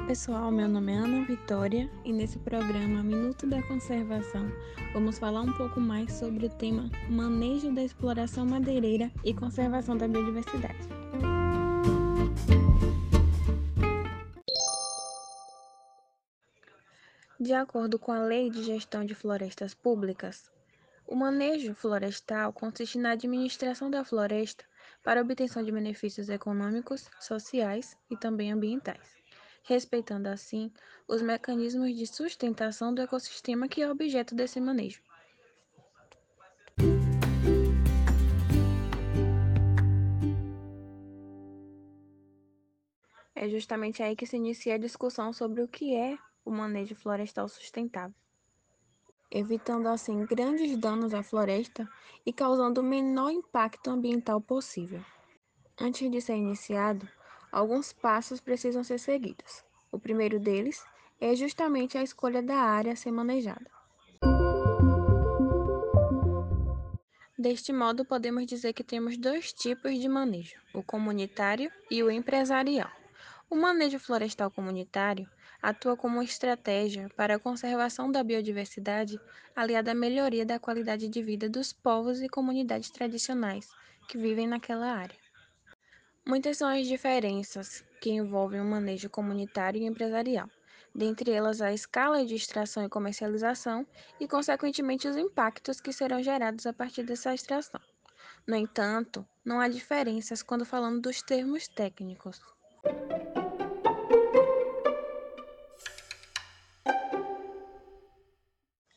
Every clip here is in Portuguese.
Olá pessoal, meu nome é Ana Vitória e nesse programa Minuto da Conservação vamos falar um pouco mais sobre o tema Manejo da Exploração Madeireira e Conservação da Biodiversidade. De acordo com a Lei de Gestão de Florestas Públicas, o manejo florestal consiste na administração da floresta para obtenção de benefícios econômicos, sociais e também ambientais respeitando assim os mecanismos de sustentação do ecossistema que é objeto desse manejo. É justamente aí que se inicia a discussão sobre o que é o manejo florestal sustentável, evitando assim grandes danos à floresta e causando o menor impacto ambiental possível. Antes de ser iniciado, alguns passos precisam ser seguidos. O primeiro deles é justamente a escolha da área a ser manejada. Deste modo, podemos dizer que temos dois tipos de manejo: o comunitário e o empresarial. O manejo florestal comunitário atua como estratégia para a conservação da biodiversidade, aliada à melhoria da qualidade de vida dos povos e comunidades tradicionais que vivem naquela área. Muitas são as diferenças que envolvem o manejo comunitário e empresarial, dentre elas a escala de extração e comercialização e, consequentemente, os impactos que serão gerados a partir dessa extração. No entanto, não há diferenças quando falamos dos termos técnicos.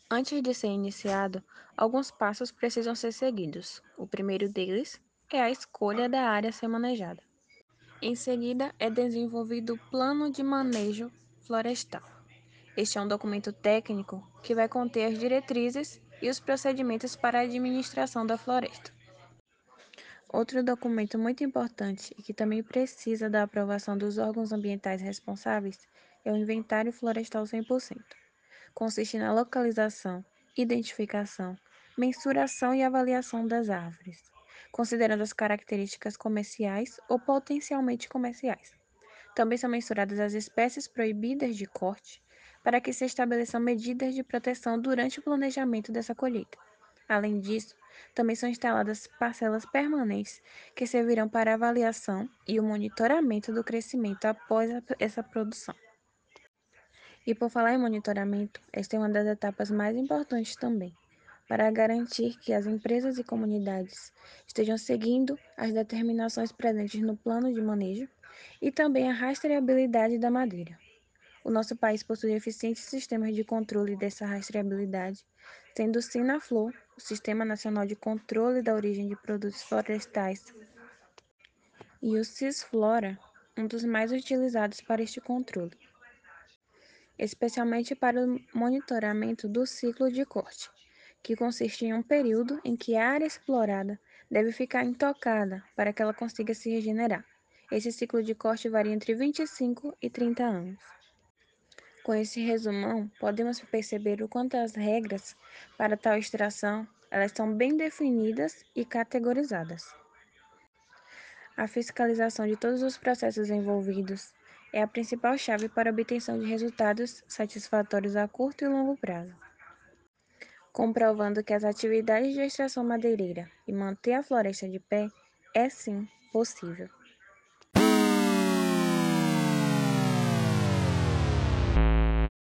Antes de ser iniciado, alguns passos precisam ser seguidos. O primeiro deles é a escolha da área a ser manejada. Em seguida, é desenvolvido o Plano de Manejo Florestal. Este é um documento técnico que vai conter as diretrizes e os procedimentos para a administração da floresta. Outro documento muito importante e que também precisa da aprovação dos órgãos ambientais responsáveis é o Inventário Florestal 100%. Consiste na localização, identificação, mensuração e avaliação das árvores considerando as características comerciais ou potencialmente comerciais. Também são mensuradas as espécies proibidas de corte, para que se estabeleçam medidas de proteção durante o planejamento dessa colheita. Além disso, também são instaladas parcelas permanentes que servirão para avaliação e o monitoramento do crescimento após essa produção. E por falar em monitoramento, esta é uma das etapas mais importantes também, para garantir que as empresas e comunidades estejam seguindo as determinações presentes no plano de manejo e também a rastreabilidade da madeira. O nosso país possui eficientes sistemas de controle dessa rastreabilidade, sendo o SINAFLOR, o Sistema Nacional de Controle da Origem de Produtos Florestais, e o CISFLORA, um dos mais utilizados para este controle, especialmente para o monitoramento do ciclo de corte que consiste em um período em que a área explorada deve ficar intocada para que ela consiga se regenerar. Esse ciclo de corte varia entre 25 e 30 anos. Com esse resumão, podemos perceber o quanto as regras para tal extração elas estão bem definidas e categorizadas. A fiscalização de todos os processos envolvidos é a principal chave para a obtenção de resultados satisfatórios a curto e longo prazo comprovando que as atividades de extração madeireira e manter a floresta de pé é sim possível.